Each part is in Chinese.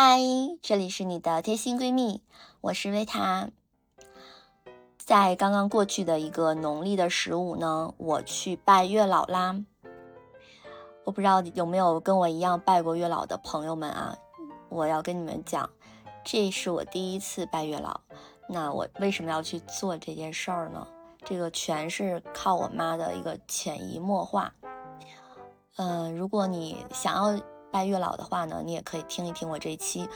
嗨，这里是你的贴心闺蜜，我是维塔。在刚刚过去的一个农历的十五呢，我去拜月老啦。我不知道有没有跟我一样拜过月老的朋友们啊？我要跟你们讲，这是我第一次拜月老。那我为什么要去做这件事儿呢？这个全是靠我妈的一个潜移默化。嗯，如果你想要。拜月老的话呢，你也可以听一听我这一期，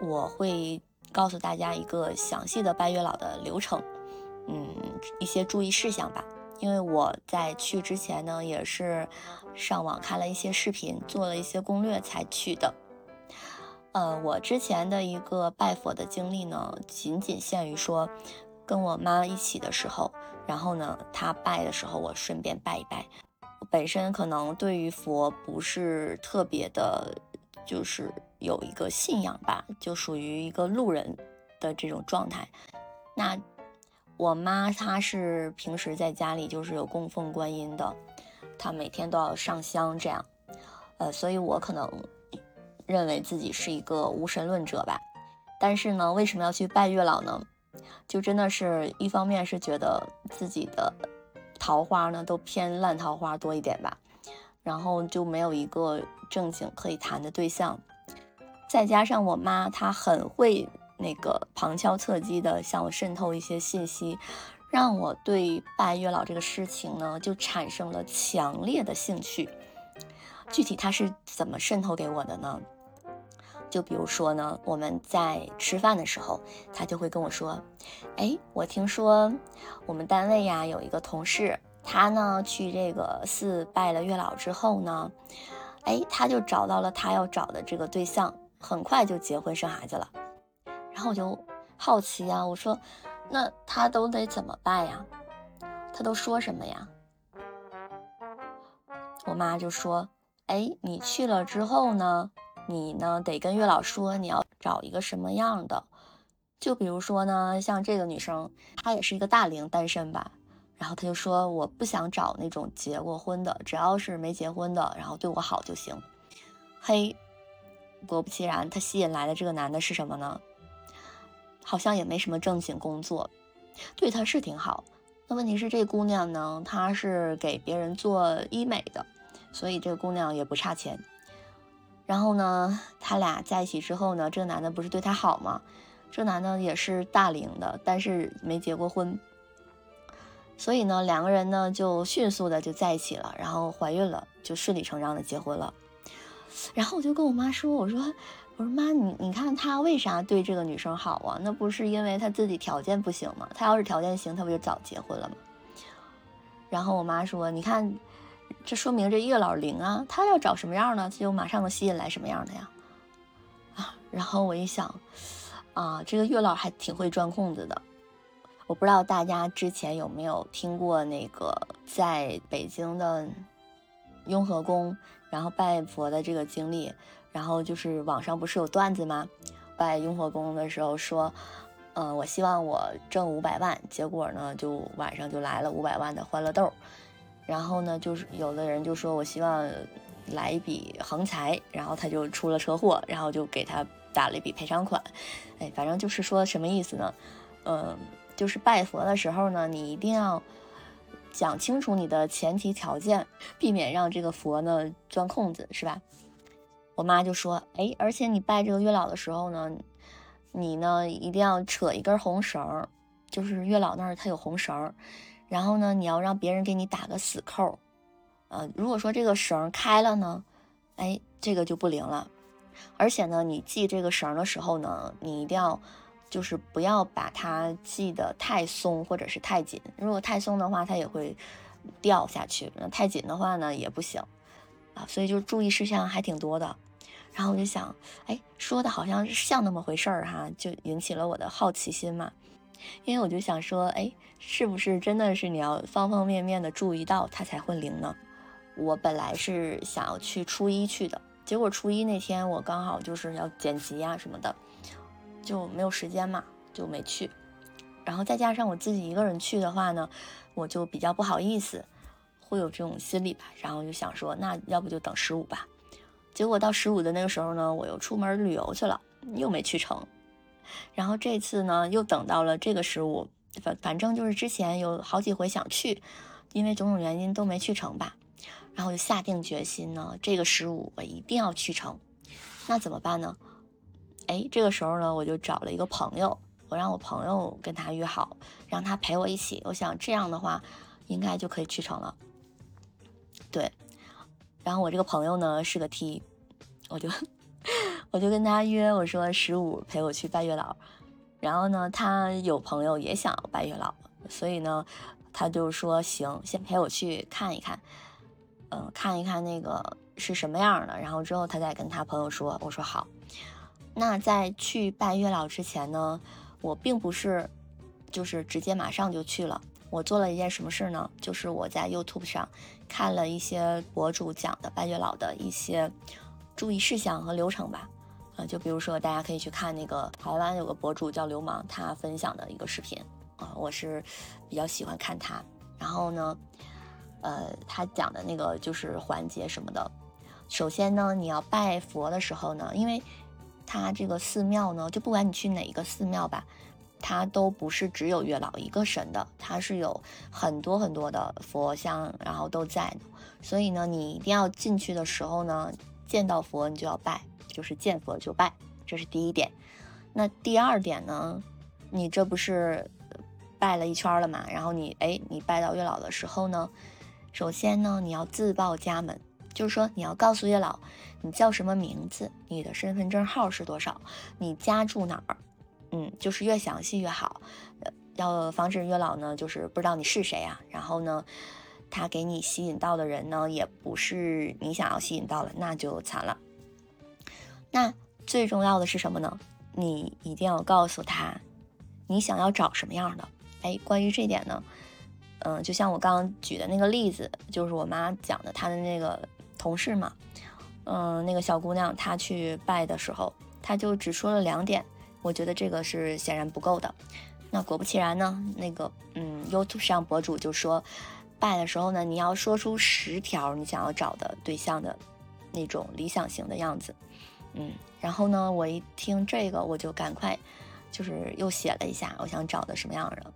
我会告诉大家一个详细的拜月老的流程，嗯，一些注意事项吧。因为我在去之前呢，也是上网看了一些视频，做了一些攻略才去的。呃，我之前的一个拜佛的经历呢，仅仅限于说跟我妈一起的时候，然后呢，她拜的时候，我顺便拜一拜。本身可能对于佛不是特别的，就是有一个信仰吧，就属于一个路人的这种状态。那我妈她是平时在家里就是有供奉观音的，她每天都要上香这样。呃，所以我可能认为自己是一个无神论者吧。但是呢，为什么要去拜月老呢？就真的是一方面是觉得自己的。桃花呢都偏烂桃花多一点吧，然后就没有一个正经可以谈的对象，再加上我妈她很会那个旁敲侧击的向我渗透一些信息，让我对拜月老这个事情呢就产生了强烈的兴趣。具体她是怎么渗透给我的呢？就比如说呢，我们在吃饭的时候，他就会跟我说：“哎，我听说我们单位呀有一个同事，他呢去这个寺拜了月老之后呢，哎，他就找到了他要找的这个对象，很快就结婚生孩子了。”然后我就好奇呀，我说：“那他都得怎么拜呀？他都说什么呀？”我妈就说：“哎，你去了之后呢？”你呢得跟月老说你要找一个什么样的，就比如说呢，像这个女生，她也是一个大龄单身吧，然后她就说我不想找那种结过婚的，只要是没结婚的，然后对我好就行。嘿，果不其然，她吸引来的这个男的是什么呢？好像也没什么正经工作，对她是挺好。那问题是这姑娘呢，她是给别人做医美的，所以这个姑娘也不差钱。然后呢，他俩在一起之后呢，这个男的不是对她好吗？这男的也是大龄的，但是没结过婚，所以呢，两个人呢就迅速的就在一起了，然后怀孕了，就顺理成章的结婚了。然后我就跟我妈说：“我说，我说妈，你你看他为啥对这个女生好啊？那不是因为他自己条件不行吗？他要是条件行，他不就早结婚了吗？”然后我妈说：“你看。”这说明这月老灵啊，他要找什么样呢，他就马上能吸引来什么样的呀？啊，然后我一想，啊，这个月老还挺会钻空子的。我不知道大家之前有没有听过那个在北京的雍和宫，然后拜佛的这个经历。然后就是网上不是有段子吗？拜雍和宫的时候说，嗯，我希望我挣五百万，结果呢，就晚上就来了五百万的欢乐豆。然后呢，就是有的人就说我希望来一笔横财，然后他就出了车祸，然后就给他打了一笔赔偿款。哎，反正就是说什么意思呢？嗯，就是拜佛的时候呢，你一定要讲清楚你的前提条件，避免让这个佛呢钻空子，是吧？我妈就说，哎，而且你拜这个月老的时候呢，你呢一定要扯一根红绳，就是月老那儿他有红绳。然后呢，你要让别人给你打个死扣，呃，如果说这个绳开了呢，哎，这个就不灵了。而且呢，你系这个绳的时候呢，你一定要就是不要把它系得太松或者是太紧。如果太松的话，它也会掉下去；那太紧的话呢，也不行啊。所以就注意事项还挺多的。然后我就想，哎，说的好像是像那么回事儿哈，就引起了我的好奇心嘛。因为我就想说，哎，是不是真的是你要方方面面的注意到它才会灵呢？我本来是想要去初一去的，结果初一那天我刚好就是要剪辑啊什么的，就没有时间嘛，就没去。然后再加上我自己一个人去的话呢，我就比较不好意思，会有这种心理吧。然后就想说，那要不就等十五吧。结果到十五的那个时候呢，我又出门旅游去了，又没去成。然后这次呢，又等到了这个十五，反反正就是之前有好几回想去，因为种种原因都没去成吧。然后就下定决心呢，这个十五我一定要去成。那怎么办呢？哎，这个时候呢，我就找了一个朋友，我让我朋友跟他约好，让他陪我一起。我想这样的话，应该就可以去成了。对，然后我这个朋友呢是个 T，我就我就跟他约，我说十五陪我去拜月老。然后呢，他有朋友也想拜月老，所以呢，他就说行，先陪我去看一看，嗯，看一看那个是什么样的。然后之后他再跟他朋友说，我说好。那在去拜月老之前呢，我并不是就是直接马上就去了。我做了一件什么事呢？就是我在 YouTube 上看了一些博主讲的拜月老的一些注意事项和流程吧。呃，就比如说，大家可以去看那个台湾有个博主叫流氓，他分享的一个视频啊，我是比较喜欢看他。然后呢，呃，他讲的那个就是环节什么的。首先呢，你要拜佛的时候呢，因为他这个寺庙呢，就不管你去哪一个寺庙吧。它都不是只有月老一个神的，它是有很多很多的佛像，然后都在的。所以呢，你一定要进去的时候呢，见到佛你就要拜，就是见佛就拜，这是第一点。那第二点呢，你这不是拜了一圈了嘛？然后你哎，你拜到月老的时候呢，首先呢，你要自报家门，就是说你要告诉月老你叫什么名字，你的身份证号是多少，你家住哪儿。嗯，就是越详细越好，要防止月老呢，就是不知道你是谁啊。然后呢，他给你吸引到的人呢，也不是你想要吸引到的，那就惨了。那最重要的是什么呢？你一定要告诉他，你想要找什么样的。哎，关于这点呢，嗯，就像我刚刚举的那个例子，就是我妈讲的，她的那个同事嘛，嗯，那个小姑娘她去拜的时候，她就只说了两点。我觉得这个是显然不够的。那果不其然呢，那个嗯，YouTube 上博主就说，拜的时候呢，你要说出十条你想要找的对象的那种理想型的样子。嗯，然后呢，我一听这个，我就赶快就是又写了一下，我想找的什么样的。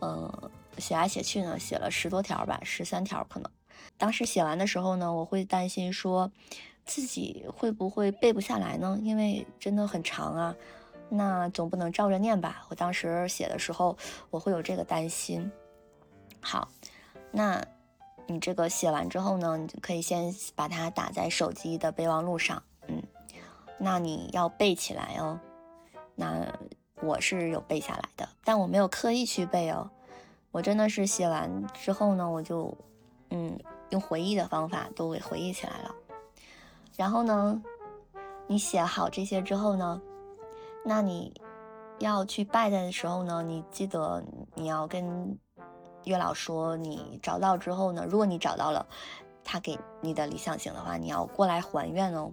嗯，写来写去呢，写了十多条吧，十三条可能。当时写完的时候呢，我会担心说自己会不会背不下来呢？因为真的很长啊。那总不能照着念吧？我当时写的时候，我会有这个担心。好，那你这个写完之后呢，你就可以先把它打在手机的备忘录上。那你要背起来哦。那我是有背下来的，但我没有刻意去背哦。我真的是写完之后呢，我就嗯用回忆的方法都给回忆起来了。然后呢，你写好这些之后呢？那你要去拜的时候呢，你记得你要跟月老说，你找到之后呢，如果你找到了他给你的理想型的话，你要过来还愿哦，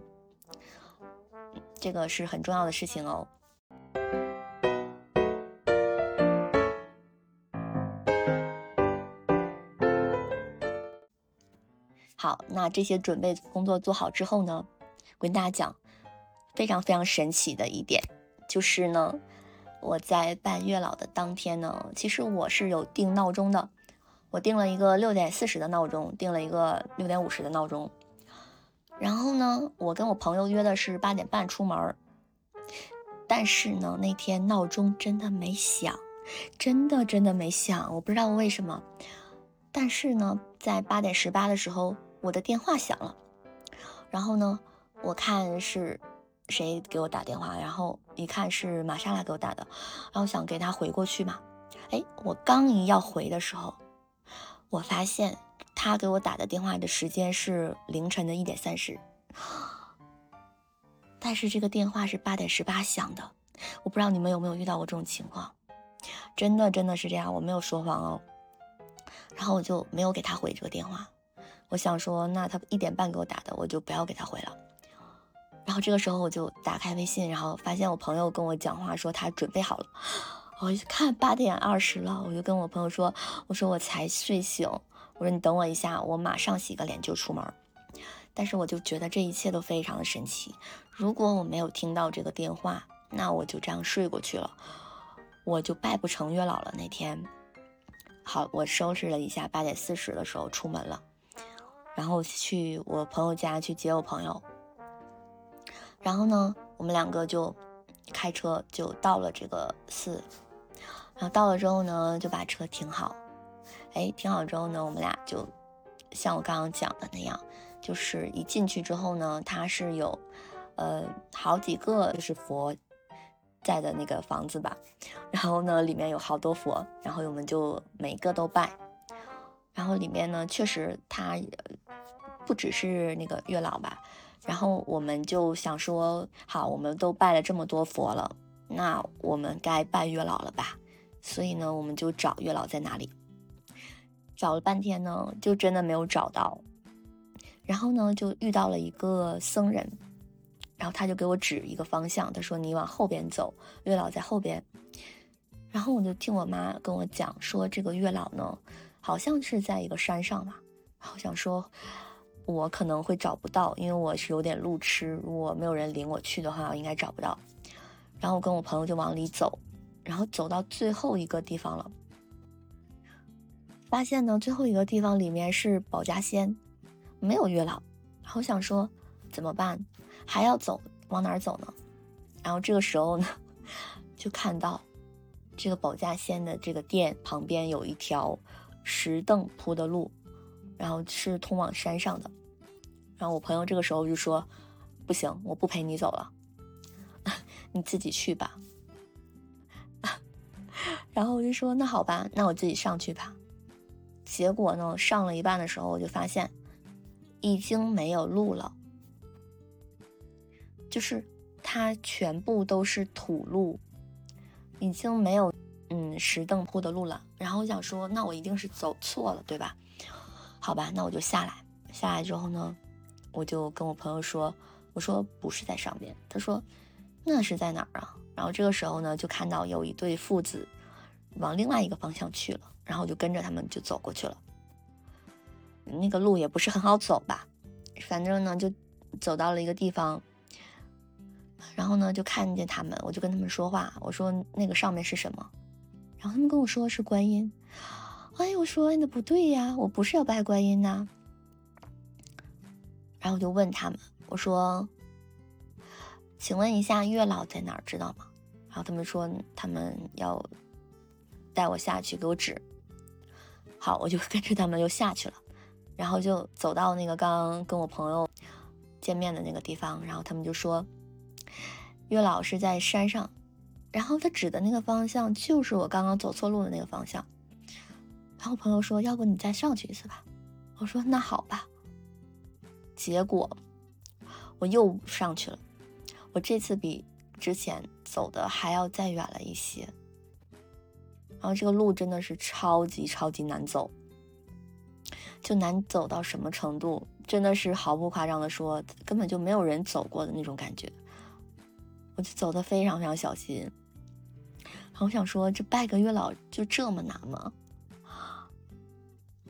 这个是很重要的事情哦。好，那这些准备工作做好之后呢，我跟大家讲非常非常神奇的一点。就是呢，我在拜月老的当天呢，其实我是有定闹钟的，我定了一个六点四十的闹钟，定了一个六点五十的闹钟。然后呢，我跟我朋友约的是八点半出门，但是呢，那天闹钟真的没响，真的真的没响，我不知道为什么。但是呢，在八点十八的时候，我的电话响了，然后呢，我看是。谁给我打电话？然后一看是玛莎拉给我打的，然后想给他回过去嘛。哎，我刚一要回的时候，我发现他给我打的电话的时间是凌晨的一点三十，但是这个电话是八点十八响的。我不知道你们有没有遇到过这种情况，真的真的是这样，我没有说谎哦。然后我就没有给他回这个电话，我想说，那他一点半给我打的，我就不要给他回了。然后这个时候我就打开微信，然后发现我朋友跟我讲话说他准备好了。我一看八点二十了，我就跟我朋友说：“我说我才睡醒，我说你等我一下，我马上洗个脸就出门。”但是我就觉得这一切都非常的神奇。如果我没有听到这个电话，那我就这样睡过去了，我就拜不成月老了。那天，好，我收拾了一下，八点四十的时候出门了，然后去我朋友家去接我朋友。然后呢，我们两个就开车就到了这个寺，然后到了之后呢，就把车停好。哎，挺好之后呢，我们俩就像我刚刚讲的那样。就是一进去之后呢，它是有，呃，好几个就是佛在的那个房子吧，然后呢，里面有好多佛，然后我们就每个都拜，然后里面呢，确实它不只是那个月老吧，然后我们就想说，好，我们都拜了这么多佛了，那我们该拜月老了吧，所以呢，我们就找月老在哪里，找了半天呢，就真的没有找到。然后呢，就遇到了一个僧人，然后他就给我指一个方向，他说：“你往后边走，月老在后边。”然后我就听我妈跟我讲说，这个月老呢，好像是在一个山上吧。然后想说，我可能会找不到，因为我是有点路痴，如果没有人领我去的话，我应该找不到。然后我跟我朋友就往里走，然后走到最后一个地方了，发现呢，最后一个地方里面是保家仙。没有月老，然后想说怎么办？还要走，往哪儿走呢？然后这个时候呢，就看到这个保家仙的这个店旁边有一条石凳铺的路，然后是通往山上的。然后我朋友这个时候就说：“不行，我不陪你走了，你自己去吧。”然后我就说：“那好吧，那我自己上去吧。”结果呢，上了一半的时候，我就发现。已经没有路了，就是它全部都是土路，已经没有嗯石凳铺的路了。然后我想说，那我一定是走错了，对吧？好吧，那我就下来。下来之后呢，我就跟我朋友说，我说不是在上面。他说那是在哪儿啊？然后这个时候呢，就看到有一对父子往另外一个方向去了，然后我就跟着他们就走过去了。那个路也不是很好走吧，反正呢就走到了一个地方，然后呢就看见他们，我就跟他们说话，我说那个上面是什么？然后他们跟我说是观音。哎，我说那不对呀，我不是要拜观音呐。然后我就问他们，我说，请问一下月老在哪儿，知道吗？然后他们说他们要带我下去，给我指。好，我就 跟着他们又下去了。然后就走到那个刚刚跟我朋友见面的那个地方，然后他们就说，月老是在山上，然后他指的那个方向就是我刚刚走错路的那个方向。然后朋友说，要不你再上去一次吧？我说那好吧。结果我又上去了，我这次比之前走的还要再远了一些。然后这个路真的是超级超级难走。就难走到什么程度？真的是毫不夸张的说，根本就没有人走过的那种感觉。我就走的非常非常小心。然后我想说，这拜个月老就这么难吗？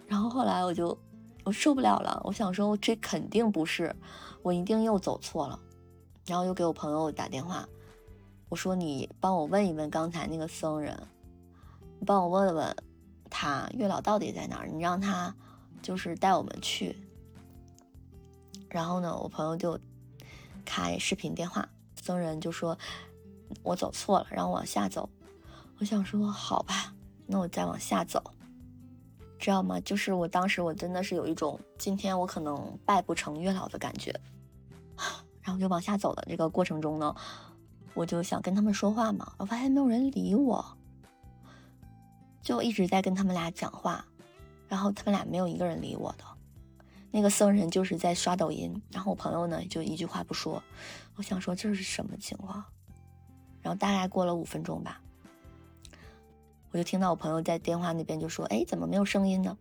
然后后来我就我受不了了，我想说，这肯定不是，我一定又走错了。然后又给我朋友打电话，我说你帮我问一问刚才那个僧人，你帮我问问他月老到底在哪儿，你让他。就是带我们去，然后呢，我朋友就开视频电话，僧人就说我走错了，让我往下走。我想说好吧，那我再往下走，知道吗？就是我当时我真的是有一种今天我可能拜不成月老的感觉，然后就往下走的这个过程中呢，我就想跟他们说话嘛，我发现没有人理我，就一直在跟他们俩讲话。然后他们俩没有一个人理我的，那个僧人就是在刷抖音，然后我朋友呢就一句话不说。我想说这是什么情况？然后大概过了五分钟吧，我就听到我朋友在电话那边就说：“哎，怎么没有声音呢？”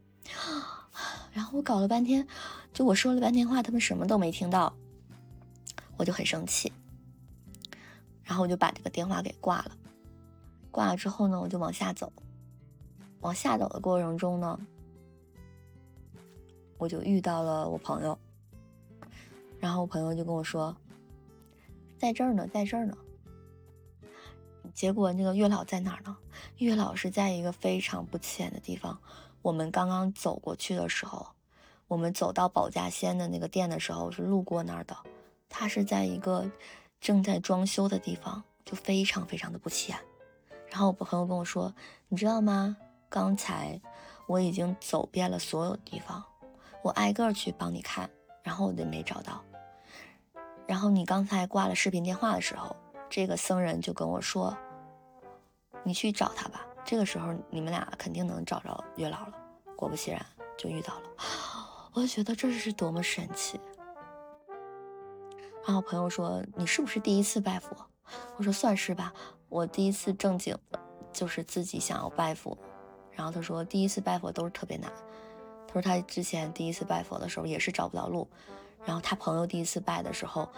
然后我搞了半天，就我说了半天话，他们什么都没听到，我就很生气。然后我就把这个电话给挂了。挂了之后呢，我就往下走。往下走的过程中呢。我就遇到了我朋友，然后我朋友就跟我说，在这儿呢，在这儿呢。结果那个月老在哪儿呢？月老是在一个非常不起眼的地方。我们刚刚走过去的时候，我们走到保家仙的那个店的时候是路过那儿的。他是在一个正在装修的地方，就非常非常的不起眼。然后我朋友跟我说：“你知道吗？刚才我已经走遍了所有地方，我挨个去帮你看，然后我就没找到。然后你刚才挂了视频电话的时候，这个僧人就跟我说。”你去找他吧，这个时候你们俩肯定能找着月老了。果不其然，就遇到了。我觉得这是多么神奇。然后朋友说：“你是不是第一次拜佛？”我说：“算是吧，我第一次正经的，就是自己想要拜佛。”然后他说：“第一次拜佛都是特别难。”他说他之前第一次拜佛的时候也是找不到路。然后他朋友第一次拜的时候，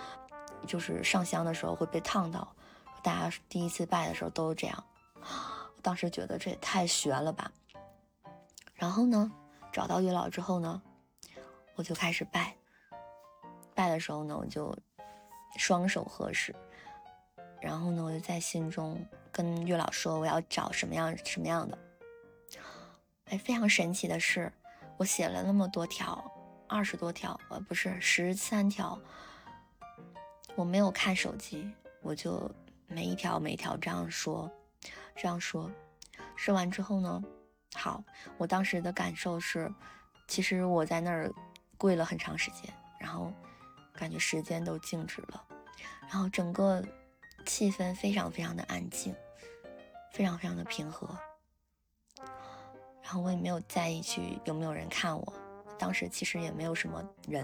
就是上香的时候会被烫到。大家第一次拜的时候都是这样。我当时觉得这也太悬了吧。然后呢，找到月老之后呢，我就开始拜。拜的时候呢，我就双手合十，然后呢，我就在心中跟月老说我要找什么样什么样的。哎，非常神奇的是，我写了那么多条，二十多条，呃，不是十三条，我没有看手机，我就每一条每一条这样说。这样说，说完之后呢，好，我当时的感受是，其实我在那儿跪了很长时间，然后感觉时间都静止了，然后整个气氛非常非常的安静，非常非常的平和，然后我也没有在意去有没有人看我，当时其实也没有什么人，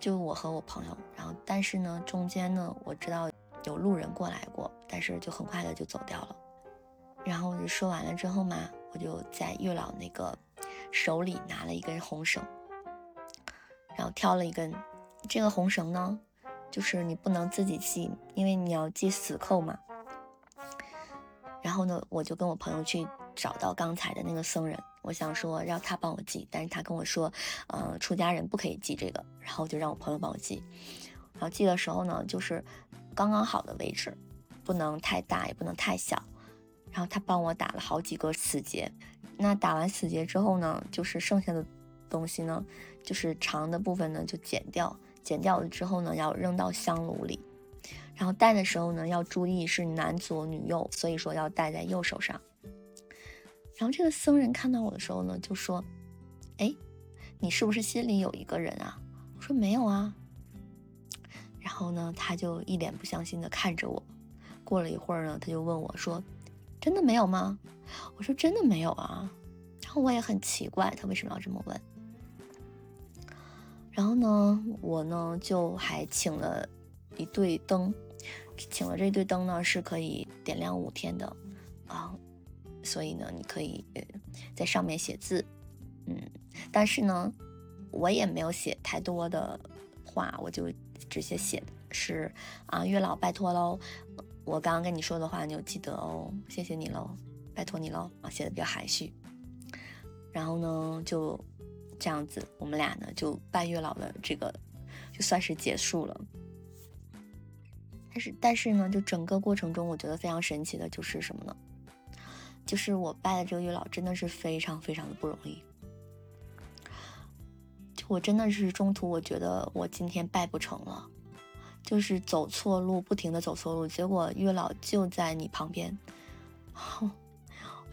就我和我朋友，然后但是呢，中间呢，我知道有路人过来过，但是就很快的就走掉了。然后我就说完了之后嘛，我就在月老那个手里拿了一根红绳，然后挑了一根。这个红绳呢，就是你不能自己系，因为你要系死扣嘛。然后呢，我就跟我朋友去找到刚才的那个僧人，我想说让他帮我系，但是他跟我说，呃，出家人不可以系这个。然后就让我朋友帮我系。然后系的时候呢，就是刚刚好的位置，不能太大，也不能太小。然后他帮我打了好几个死结，那打完死结之后呢，就是剩下的东西呢，就是长的部分呢就剪掉，剪掉了之后呢要扔到香炉里，然后戴的时候呢要注意是男左女右，所以说要戴在右手上。然后这个僧人看到我的时候呢就说：“哎，你是不是心里有一个人啊？”我说：“没有啊。”然后呢他就一脸不相信的看着我，过了一会儿呢他就问我说。真的没有吗？我说真的没有啊。然后我也很奇怪，他为什么要这么问。然后呢，我呢就还请了一对灯，请了这对灯呢是可以点亮五天的啊，所以呢你可以在上面写字，嗯，但是呢我也没有写太多的话，我就直接写的是啊月老拜托喽。我刚刚跟你说的话，你有记得哦，谢谢你喽，拜托你喽啊，写的比较含蓄。然后呢，就这样子，我们俩呢就拜月老的这个就算是结束了。但是但是呢，就整个过程中，我觉得非常神奇的就是什么呢？就是我拜的这个月老真的是非常非常的不容易。就我真的是中途，我觉得我今天拜不成了。就是走错路，不停的走错路，结果月老就在你旁边，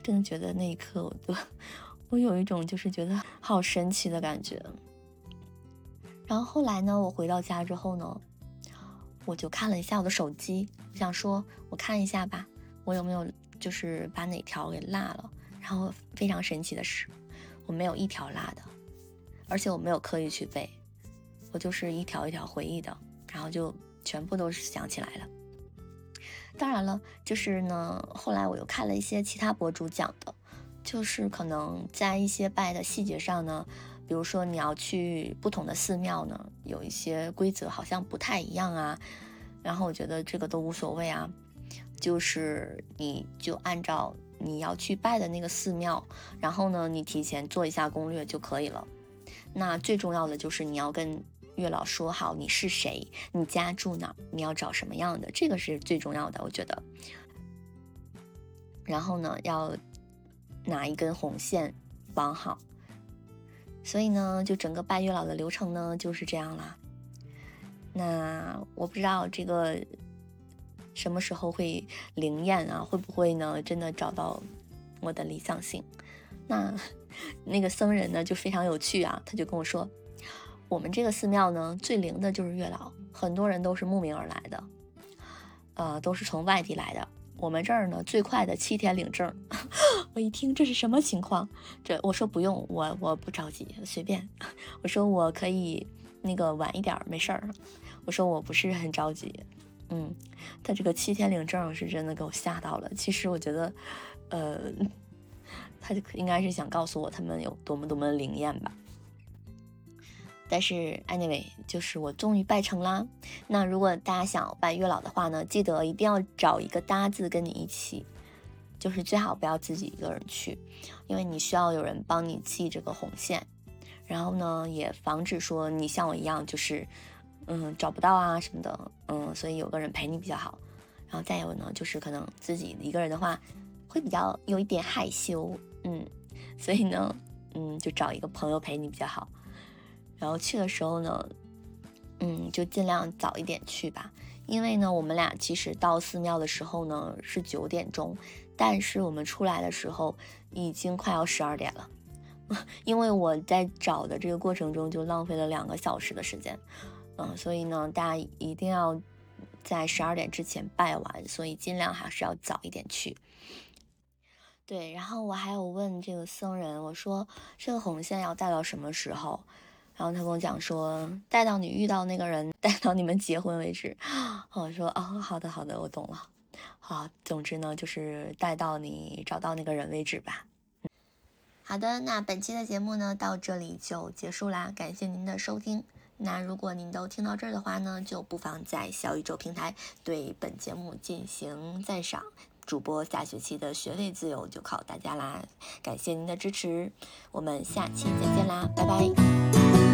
真的觉得那一刻，我都我有一种就是觉得好神奇的感觉。然后后来呢，我回到家之后呢，我就看了一下我的手机，我想说我看一下吧，我有没有就是把哪条给落了。然后非常神奇的是，我没有一条落的，而且我没有刻意去背，我就是一条一条回忆的。然后就全部都是想起来了。当然了，就是呢，后来我又看了一些其他博主讲的，就是可能在一些拜的细节上呢，比如说你要去不同的寺庙呢，有一些规则好像不太一样啊。然后我觉得这个都无所谓啊，就是你就按照你要去拜的那个寺庙，然后呢，你提前做一下攻略就可以了。那最重要的就是你要跟。月老说好你是谁，你家住哪，你要找什么样的，这个是最重要的，我觉得。然后呢，要拿一根红线绑好。所以呢，就整个拜月老的流程呢就是这样啦。那我不知道这个什么时候会灵验啊？会不会呢？真的找到我的理想型？那那个僧人呢就非常有趣啊，他就跟我说，我们这个寺庙呢最灵的就是月老，很多人都是慕名而来的，呃，都是从外地来的。我们这儿呢最快的七天领证，我一听这是什么情况？这我说不用，我我不着急，随便。我说我可以那个晚一点，没事儿。我说我不是很着急。嗯，他这个七天领证是真的给我吓到了。其实我觉得，呃，他就应该是想告诉我他们有多么多么灵验吧。但是 anyway，就是我终于拜成啦。那如果大家想拜月老的话呢，记得一定要找一个搭子跟你一起，就是最好不要自己一个人去，因为你需要有人帮你系这个红线，然后呢，也防止说你像我一样就是嗯找不到啊什么的，嗯，所以有个人陪你比较好。然后再有呢，就是可能自己一个人的话会比较有一点害羞，嗯，所以呢，嗯，就找一个朋友陪你比较好。然后去的时候呢，嗯，就尽量早一点去吧，因为呢，我们俩其实到寺庙的时候呢是九点钟，但是我们出来的时候已经快要十二点了，因为我在找的这个过程中就浪费了两个小时的时间，嗯，所以呢，大家一定要在十二点之前拜完，所以尽量还是要早一点去。对，然后我还有问这个僧人，我说这个红线要带到什么时候？然后他跟我讲说，带到你遇到那个人，带到你们结婚为止。我说哦，好的好的，我懂了。好，总之呢，就是带到你找到那个人为止吧。好的，那本期的节目呢，到这里就结束啦，感谢您的收听。那如果您都听到这儿的话呢，就不妨在小宇宙平台对本节目进行赞赏。主播下学期的学费自由就靠大家啦，感谢您的支持，我们下期再见啦，拜拜。